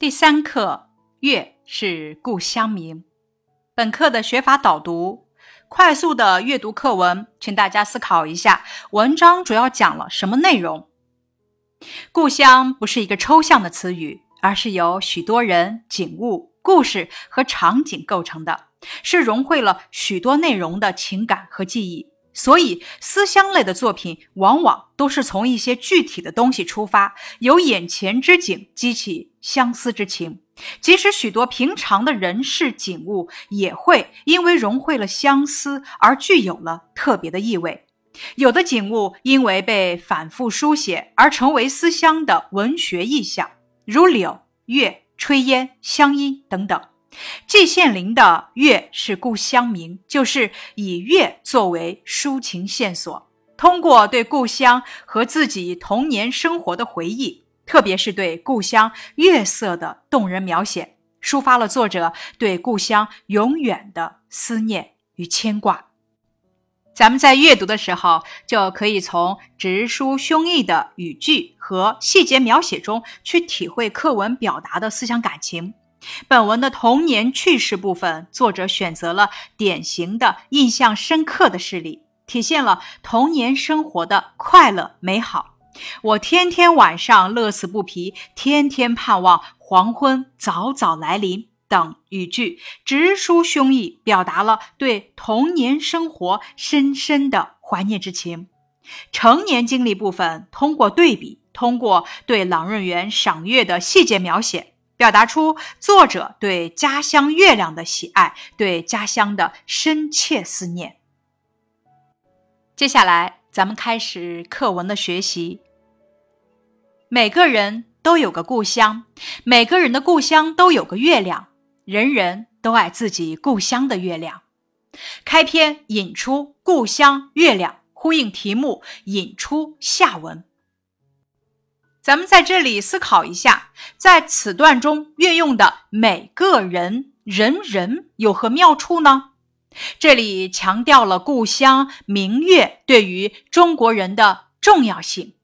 第三课月是故乡明。本课的学法导读，快速的阅读课文，请大家思考一下，文章主要讲了什么内容？故乡不是一个抽象的词语，而是由许多人、景物、故事和场景构成的，是融汇了许多内容的情感和记忆。所以，思乡类的作品往往都是从一些具体的东西出发，由眼前之景激起相思之情。即使许多平常的人事景物，也会因为融汇了相思而具有了特别的意味。有的景物因为被反复书写而成为思乡的文学意象，如柳、月、炊烟、乡音等等。季羡林的《月是故乡明》，就是以月作为抒情线索，通过对故乡和自己童年生活的回忆，特别是对故乡月色的动人描写，抒发了作者对故乡永远的思念与牵挂。咱们在阅读的时候，就可以从直抒胸臆的语句和细节描写中去体会课文表达的思想感情。本文的童年趣事部分，作者选择了典型的印象深刻的事例，体现了童年生活的快乐美好。我天天晚上乐此不疲，天天盼望黄昏早早来临等语句，直抒胸臆，表达了对童年生活深深的怀念之情。成年经历部分，通过对比，通过对朗润园赏月的细节描写。表达出作者对家乡月亮的喜爱，对家乡的深切思念。接下来，咱们开始课文的学习。每个人都有个故乡，每个人的故乡都有个月亮，人人都爱自己故乡的月亮。开篇引出故乡月亮，呼应题目，引出下文。咱们在这里思考一下，在此段中运用的“每个人”“人人”有何妙处呢？这里强调了故乡明月对于中国人的重要性。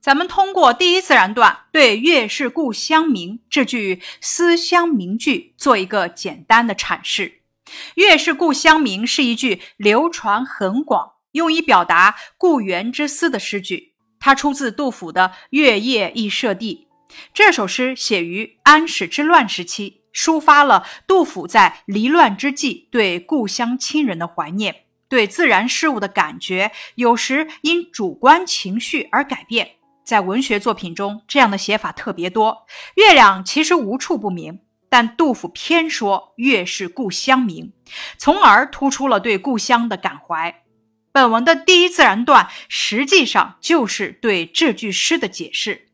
咱们通过第一自然段对“月是故乡明”这句思乡名句做一个简单的阐释。“月是故乡明”是一句流传很广、用以表达故园之思的诗句。它出自杜甫的《月夜忆舍弟》。这首诗写于安史之乱时期，抒发了杜甫在离乱之际对故乡亲人的怀念，对自然事物的感觉，有时因主观情绪而改变。在文学作品中，这样的写法特别多。月亮其实无处不明，但杜甫偏说月是故乡明，从而突出了对故乡的感怀。本文的第一自然段实际上就是对这句诗的解释。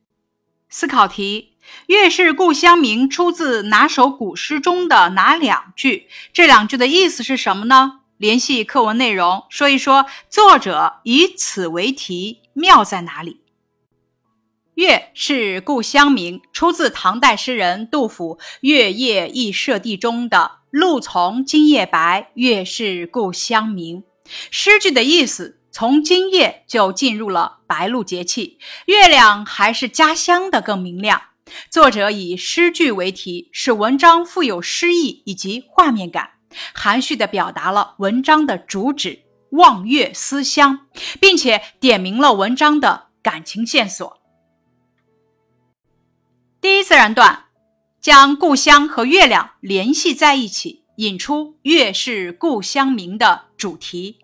思考题：月是故乡明出自哪首古诗中的哪两句？这两句的意思是什么呢？联系课文内容，说一说作者以此为题妙在哪里？月是故乡明出自唐代诗人杜甫《月夜忆舍弟》中的“露从今夜白，月是故乡明”。诗句的意思从今夜就进入了白露节气，月亮还是家乡的更明亮。作者以诗句为题，使文章富有诗意以及画面感，含蓄地表达了文章的主旨——望月思乡，并且点明了文章的感情线索。第一自然段将故乡和月亮联系在一起。引出“月是故乡明”的主题，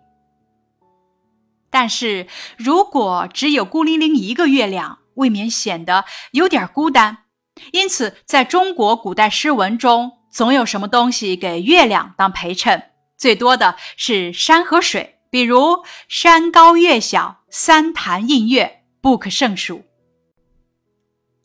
但是如果只有孤零零一个月亮，未免显得有点孤单。因此，在中国古代诗文中，总有什么东西给月亮当陪衬，最多的是山和水，比如“山高月小，三潭印月”，不可胜数。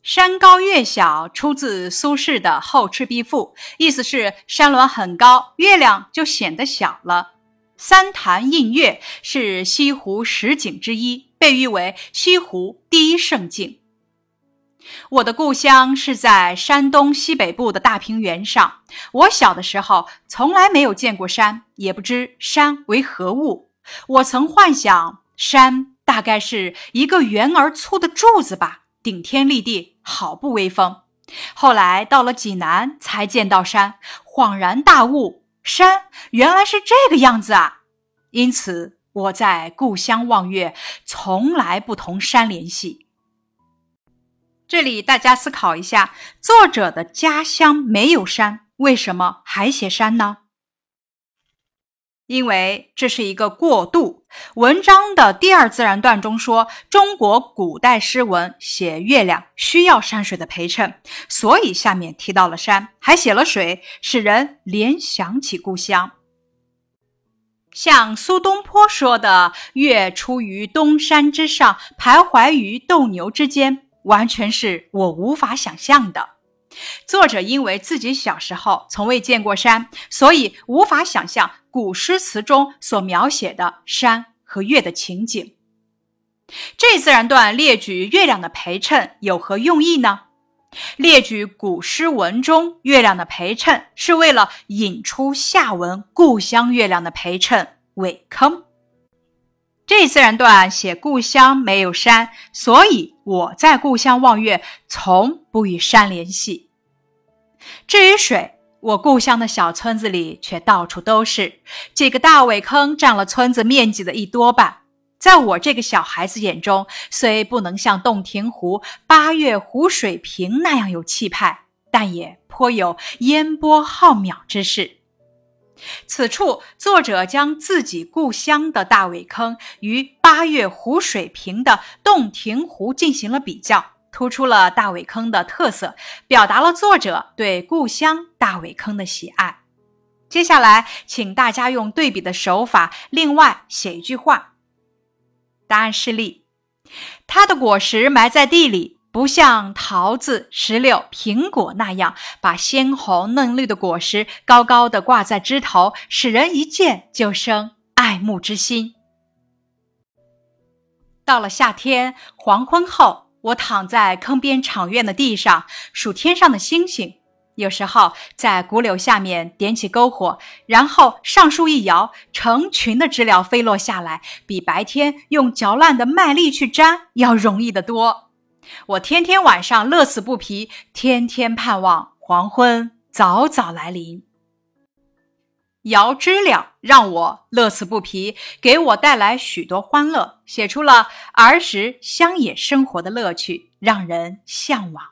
山高月小出自苏轼的《后赤壁赋》，意思是山峦很高，月亮就显得小了。三潭印月是西湖十景之一，被誉为西湖第一胜境。我的故乡是在山东西北部的大平原上。我小的时候从来没有见过山，也不知山为何物。我曾幻想，山大概是一个圆而粗的柱子吧。顶天立地，好不威风。后来到了济南，才见到山，恍然大悟，山原来是这个样子啊！因此，我在故乡望月，从来不同山联系。这里大家思考一下，作者的家乡没有山，为什么还写山呢？因为这是一个过渡。文章的第二自然段中说，中国古代诗文写月亮需要山水的陪衬，所以下面提到了山，还写了水，使人联想起故乡。像苏东坡说的“月出于东山之上，徘徊于斗牛之间”，完全是我无法想象的。作者因为自己小时候从未见过山，所以无法想象古诗词中所描写的山和月的情景。这自然段列举月亮的陪衬有何用意呢？列举古诗文中月亮的陪衬，是为了引出下文故乡月亮的陪衬尾坑。这自然段写故乡没有山，所以我在故乡望月，从不与山联系。至于水，我故乡的小村子里却到处都是几个大苇坑，占了村子面积的一多半。在我这个小孩子眼中，虽不能像洞庭湖、八月湖水平那样有气派，但也颇有烟波浩渺之势。此处，作者将自己故乡的大苇坑与八月湖水平的洞庭湖进行了比较。突出了大苇坑的特色，表达了作者对故乡大苇坑的喜爱。接下来，请大家用对比的手法，另外写一句话。答案示例：它的果实埋在地里，不像桃子、石榴、苹果那样，把鲜红嫩绿的果实高高的挂在枝头，使人一见就生爱慕之心。到了夏天黄昏后。我躺在坑边场院的地上数天上的星星，有时候在古柳下面点起篝火，然后上树一摇，成群的知了飞落下来，比白天用嚼烂的麦粒去粘要容易得多。我天天晚上乐此不疲，天天盼望黄昏早早来临。摇知了让我乐此不疲，给我带来许多欢乐，写出了儿时乡野生活的乐趣，让人向往。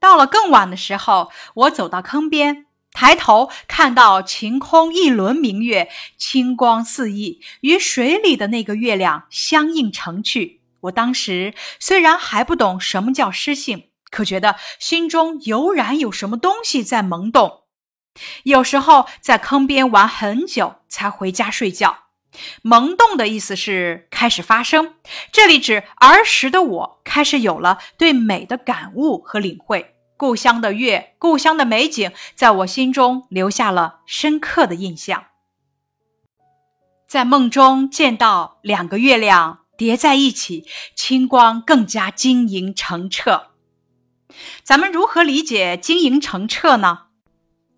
到了更晚的时候，我走到坑边，抬头看到晴空一轮明月，清光四溢，与水里的那个月亮相映成趣。我当时虽然还不懂什么叫诗性，可觉得心中油然有什么东西在萌动。有时候在坑边玩很久才回家睡觉。萌动的意思是开始发生，这里指儿时的我开始有了对美的感悟和领会。故乡的月，故乡的美景，在我心中留下了深刻的印象。在梦中见到两个月亮叠在一起，清光更加晶莹澄澈。咱们如何理解晶莹澄澈呢？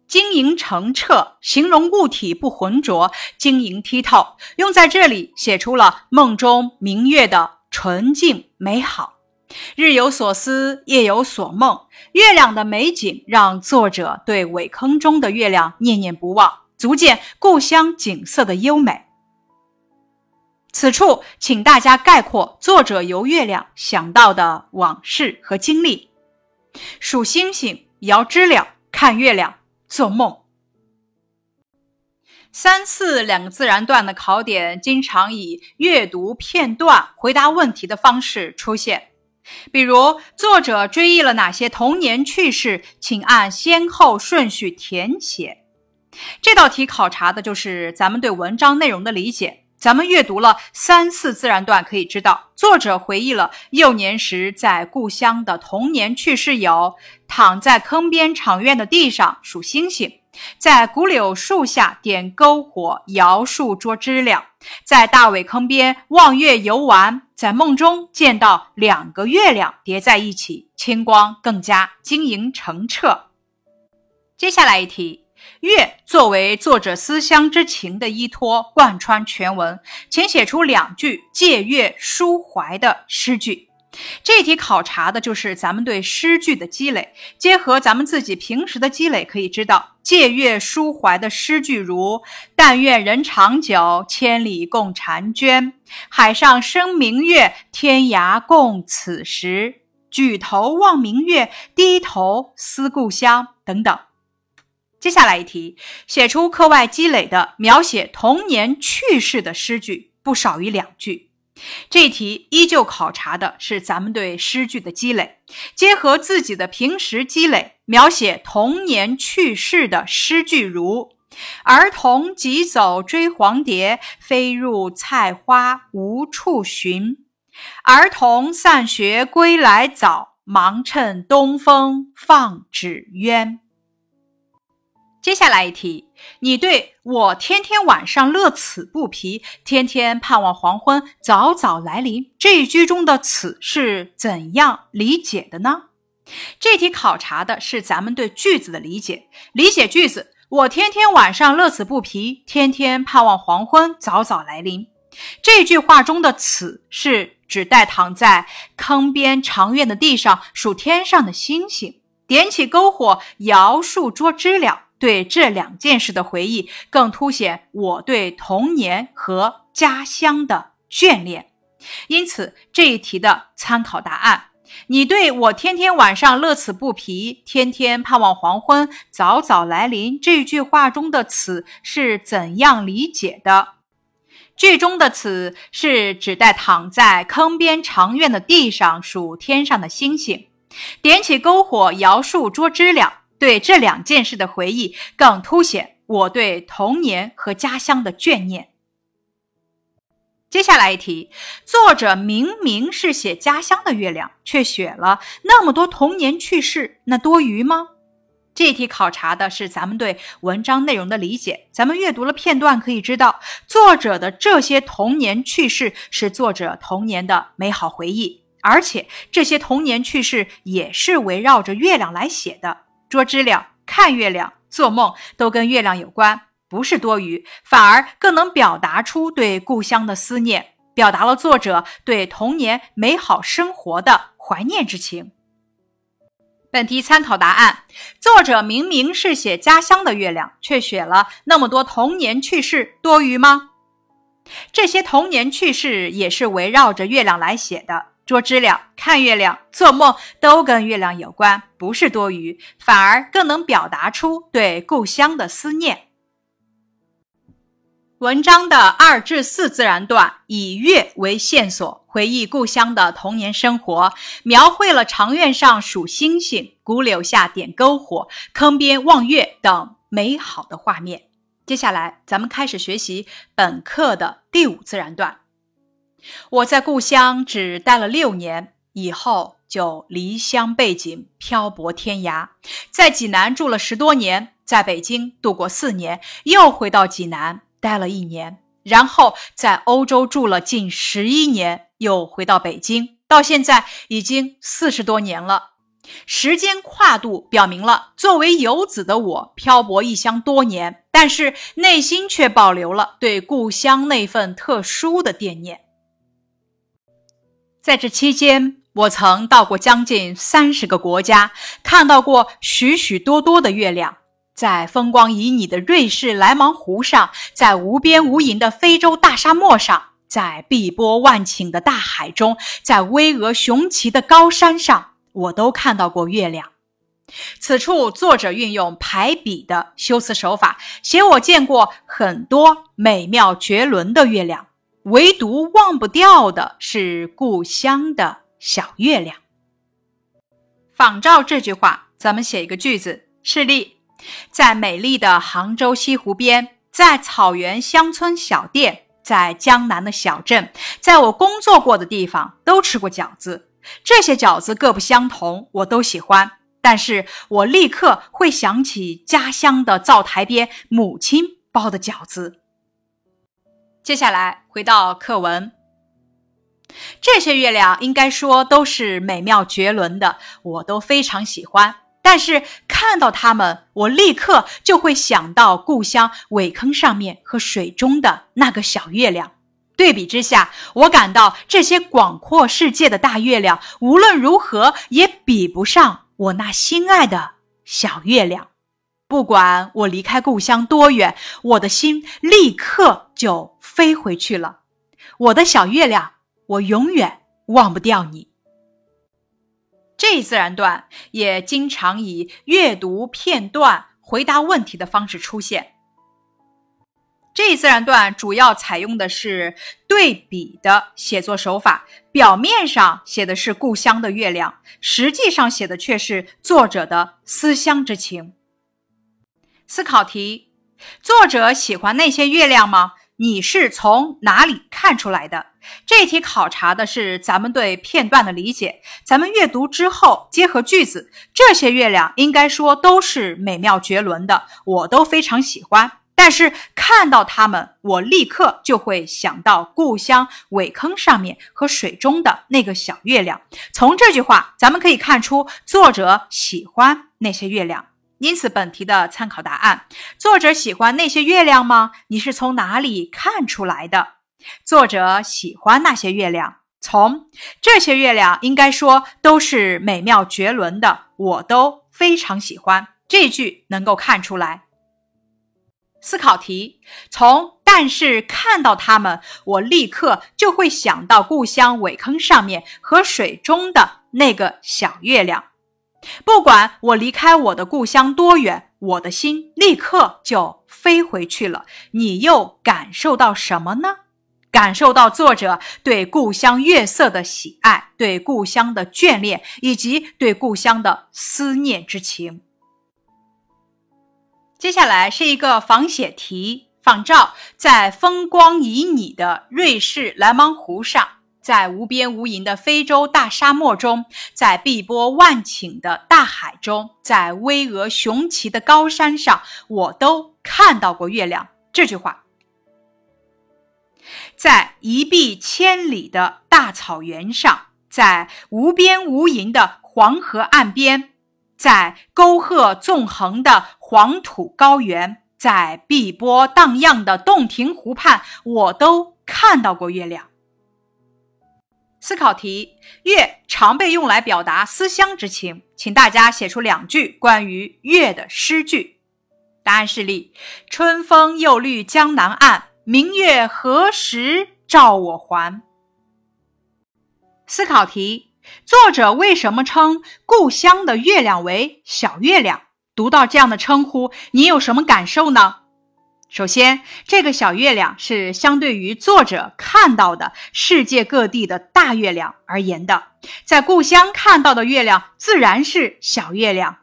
晶莹澄澈，形容物体不浑浊，晶莹剔透。用在这里，写出了梦中明月的纯净美好。日有所思，夜有所梦，月亮的美景让作者对苇坑中的月亮念念不忘，足见故乡景色的优美。此处，请大家概括作者由月亮想到的往事和经历：数星星，摇知了，看月亮。做梦。三四两个自然段的考点，经常以阅读片段回答问题的方式出现。比如，作者追忆了哪些童年趣事，请按先后顺序填写。这道题考察的就是咱们对文章内容的理解。咱们阅读了三四自然段，可以知道，作者回忆了幼年时在故乡的童年趣事有：躺在坑边场院的地上数星星，在古柳树下点篝火摇树捉知了，在大苇坑边望月游玩，在梦中见到两个月亮叠在一起，清光更加晶莹澄澈。接下来一题。月作为作者思乡之情的依托，贯穿全文，请写出两句借月抒怀的诗句。这题考察的就是咱们对诗句的积累，结合咱们自己平时的积累，可以知道借月抒怀的诗句如“但愿人长久，千里共婵娟；海上生明月，天涯共此时。举头望明月，低头思故乡”等等。接下来一题，写出课外积累的描写童年趣事的诗句，不少于两句。这一题依旧考察的是咱们对诗句的积累，结合自己的平时积累，描写童年趣事的诗句如：“儿童急走追黄蝶，飞入菜花无处寻。儿童散学归来早，忙趁东风放纸鸢。”接下来一题，你对我天天晚上乐此不疲，天天盼望黄昏早早来临这一句中的“此”是怎样理解的呢？这题考察的是咱们对句子的理解。理解句子：我天天晚上乐此不疲，天天盼望黄昏早早来临。这句话中的“此”是指待躺在坑边长院的地上数天上的星星，点起篝火摇树捉知了。对这两件事的回忆，更凸显我对童年和家乡的眷恋。因此，这一题的参考答案：你对我天天晚上乐此不疲，天天盼望黄昏早早来临这句话中的“此”是怎样理解的？句中的“此”是指代躺在坑边长院的地上数天上的星星，点起篝火摇树捉知了。对这两件事的回忆，更凸显我对童年和家乡的眷念。接下来一题，作者明明是写家乡的月亮，却写了那么多童年趣事，那多余吗？这题考察的是咱们对文章内容的理解。咱们阅读了片段，可以知道作者的这些童年趣事是作者童年的美好回忆，而且这些童年趣事也是围绕着月亮来写的。捉知了、看月亮、做梦，都跟月亮有关，不是多余，反而更能表达出对故乡的思念，表达了作者对童年美好生活的怀念之情。本题参考答案：作者明明是写家乡的月亮，却写了那么多童年趣事，多余吗？这些童年趣事也是围绕着月亮来写的。捉知了、看月亮、做梦，都跟月亮有关，不是多余，反而更能表达出对故乡的思念。文章的二至四自然段以月为线索，回忆故乡的童年生活，描绘了长院上数星星、古柳下点篝火、坑边望月等美好的画面。接下来，咱们开始学习本课的第五自然段。我在故乡只待了六年，以后就离乡背井，漂泊天涯。在济南住了十多年，在北京度过四年，又回到济南待了一年，然后在欧洲住了近十一年，又回到北京，到现在已经四十多年了。时间跨度表明了，作为游子的我漂泊异乡多年，但是内心却保留了对故乡那份特殊的惦念。在这期间，我曾到过将近三十个国家，看到过许许多多的月亮。在风光旖旎的瑞士莱芒湖上，在无边无垠的非洲大沙漠上，在碧波万顷的大海中，在巍峨雄奇的高山上，我都看到过月亮。此处作者运用排比的修辞手法，写我见过很多美妙绝伦的月亮。唯独忘不掉的是故乡的小月亮。仿照这句话，咱们写一个句子：示例，在美丽的杭州西湖边，在草原乡村小店，在江南的小镇，在我工作过的地方，都吃过饺子。这些饺子各不相同，我都喜欢，但是我立刻会想起家乡的灶台边母亲包的饺子。接下来回到课文，这些月亮应该说都是美妙绝伦的，我都非常喜欢。但是看到它们，我立刻就会想到故乡苇坑上面和水中的那个小月亮。对比之下，我感到这些广阔世界的大月亮，无论如何也比不上我那心爱的小月亮。不管我离开故乡多远，我的心立刻就飞回去了。我的小月亮，我永远忘不掉你。这一自然段也经常以阅读片段回答问题的方式出现。这一自然段主要采用的是对比的写作手法，表面上写的是故乡的月亮，实际上写的却是作者的思乡之情。思考题：作者喜欢那些月亮吗？你是从哪里看出来的？这题考察的是咱们对片段的理解。咱们阅读之后，结合句子，这些月亮应该说都是美妙绝伦的，我都非常喜欢。但是看到它们，我立刻就会想到故乡苇坑上面和水中的那个小月亮。从这句话，咱们可以看出作者喜欢那些月亮。因此，本题的参考答案：作者喜欢那些月亮吗？你是从哪里看出来的？作者喜欢那些月亮，从这些月亮应该说都是美妙绝伦的，我都非常喜欢。这句能够看出来。思考题：从但是看到它们，我立刻就会想到故乡苇坑上面和水中的那个小月亮。不管我离开我的故乡多远，我的心立刻就飞回去了。你又感受到什么呢？感受到作者对故乡月色的喜爱，对故乡的眷恋，以及对故乡的思念之情。接下来是一个仿写题，仿照在风光旖旎的瑞士莱芒湖上。在无边无垠的非洲大沙漠中，在碧波万顷的大海中，在巍峨雄奇的高山上，我都看到过月亮。这句话，在一碧千里的大草原上，在无边无垠的黄河岸边，在沟壑纵横的黄土高原，在碧波荡漾的洞庭湖畔，我都看到过月亮。思考题：月常被用来表达思乡之情，请大家写出两句关于月的诗句。答案是例：春风又绿江南岸，明月何时照我还？思考题：作者为什么称故乡的月亮为小月亮？读到这样的称呼，你有什么感受呢？首先，这个小月亮是相对于作者看到的世界各地的大月亮而言的，在故乡看到的月亮自然是小月亮。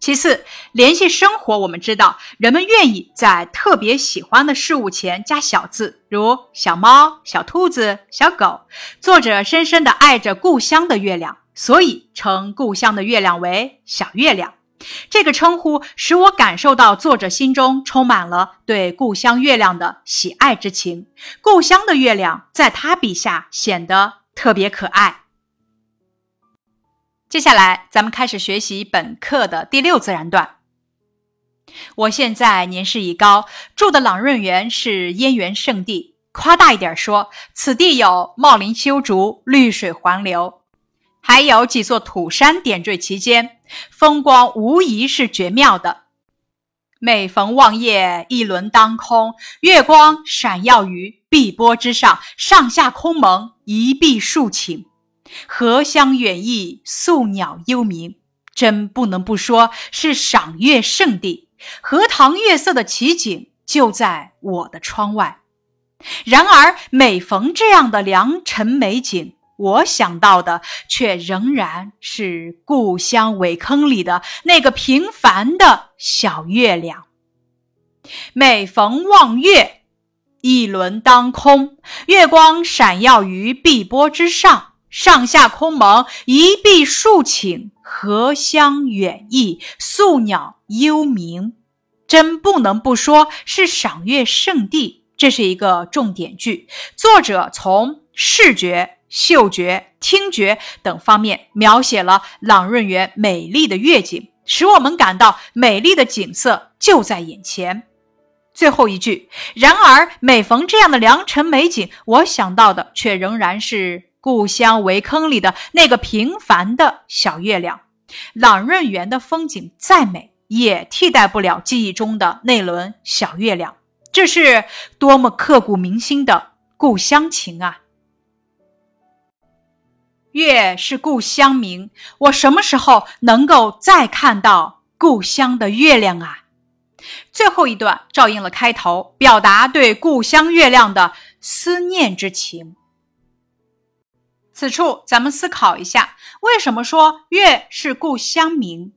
其次，联系生活，我们知道人们愿意在特别喜欢的事物前加小字，如小猫、小兔子、小狗。作者深深地爱着故乡的月亮，所以称故乡的月亮为小月亮。这个称呼使我感受到作者心中充满了对故乡月亮的喜爱之情。故乡的月亮在他笔下显得特别可爱。接下来，咱们开始学习本课的第六自然段。我现在年事已高，住的朗润园是燕园圣地。夸大一点说，此地有茂林修竹，绿水环流。还有几座土山点缀其间，风光无疑是绝妙的。每逢望夜，一轮当空，月光闪耀于碧波之上，上下空蒙，一碧数顷，荷香远溢，宿鸟幽鸣，真不能不说是赏月圣地。荷塘月色的奇景就在我的窗外。然而，每逢这样的良辰美景，我想到的却仍然是故乡苇坑里的那个平凡的小月亮。每逢望月，一轮当空，月光闪耀于碧波之上，上下空蒙，一碧数顷，荷香远溢，宿鸟幽鸣，真不能不说是赏月圣地。这是一个重点句，作者从视觉。嗅觉、听觉等方面描写了朗润园美丽的月景，使我们感到美丽的景色就在眼前。最后一句，然而每逢这样的良辰美景，我想到的却仍然是故乡围坑里的那个平凡的小月亮。朗润园的风景再美，也替代不了记忆中的那轮小月亮。这是多么刻骨铭心的故乡情啊！月是故乡明，我什么时候能够再看到故乡的月亮啊？最后一段照应了开头，表达对故乡月亮的思念之情。此处咱们思考一下，为什么说月是故乡明？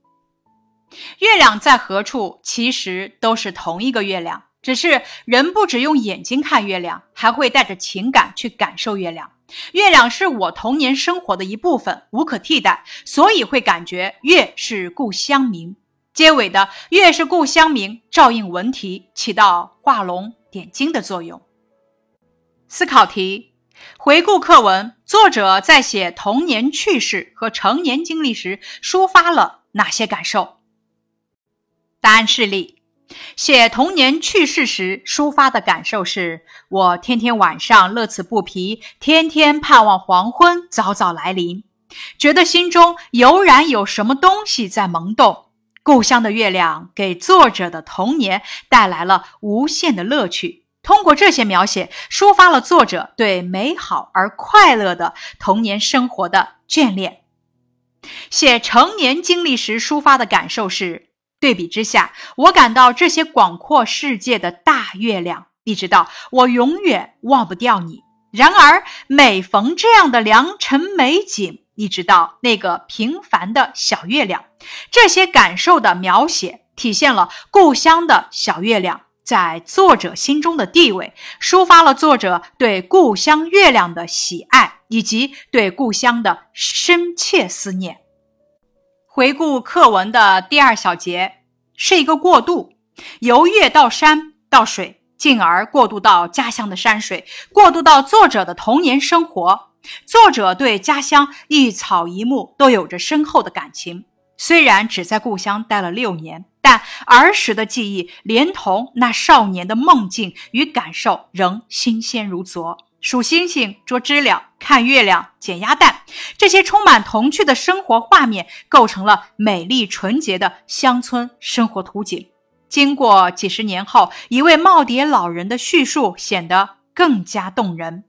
月亮在何处，其实都是同一个月亮，只是人不只用眼睛看月亮，还会带着情感去感受月亮。月亮是我童年生活的一部分，无可替代，所以会感觉月是故乡明。结尾的“月是故乡明”照应文题，起到画龙点睛的作用。思考题：回顾课文，作者在写童年趣事和成年经历时，抒发了哪些感受？答案示例。写童年趣事时抒发的感受是：我天天晚上乐此不疲，天天盼望黄昏早早来临，觉得心中油然有什么东西在萌动。故乡的月亮给作者的童年带来了无限的乐趣。通过这些描写，抒发了作者对美好而快乐的童年生活的眷恋。写成年经历时抒发的感受是。对比之下，我感到这些广阔世界的大月亮，一直到我永远忘不掉你。然而，每逢这样的良辰美景，一直到那个平凡的小月亮，这些感受的描写，体现了故乡的小月亮在作者心中的地位，抒发了作者对故乡月亮的喜爱，以及对故乡的深切思念。回顾课文的第二小节是一个过渡，由月到山到水，进而过渡到家乡的山水，过渡到作者的童年生活。作者对家乡一草一木都有着深厚的感情，虽然只在故乡待了六年，但儿时的记忆连同那少年的梦境与感受仍新鲜如昨。数星星、捉知了、看月亮、捡鸭蛋，这些充满童趣的生活画面，构成了美丽纯洁的乡村生活图景。经过几十年后，一位耄耋老人的叙述显得更加动人。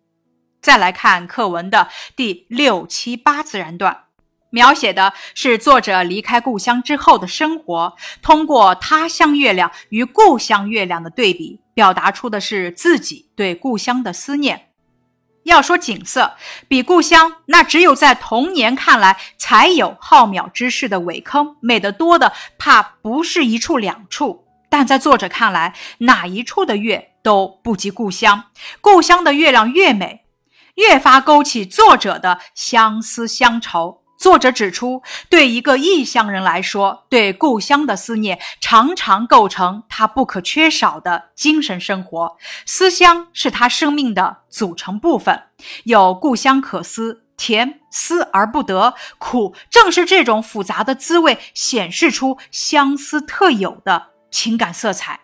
再来看课文的第六、七、八自然段，描写的是作者离开故乡之后的生活，通过他乡月亮与故乡月亮的对比，表达出的是自己对故乡的思念。要说景色比故乡，那只有在童年看来才有浩渺之势的苇坑美得多的，怕不是一处两处。但在作者看来，哪一处的月都不及故乡。故乡的月亮越美，越发勾起作者的相思乡愁。作者指出，对一个异乡人来说，对故乡的思念常常构成他不可缺少的精神生活。思乡是他生命的组成部分，有故乡可思，甜思而不得，苦正是这种复杂的滋味，显示出相思特有的情感色彩。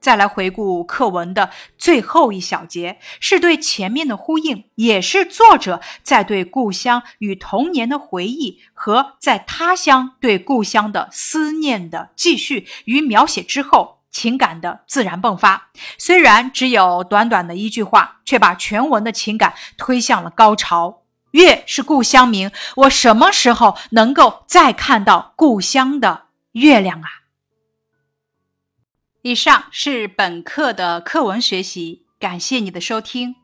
再来回顾课文的最后一小节，是对前面的呼应，也是作者在对故乡与童年的回忆和在他乡对故乡的思念的继续与描写之后，情感的自然迸发。虽然只有短短的一句话，却把全文的情感推向了高潮。月是故乡明，我什么时候能够再看到故乡的月亮啊？以上是本课的课文学习，感谢你的收听。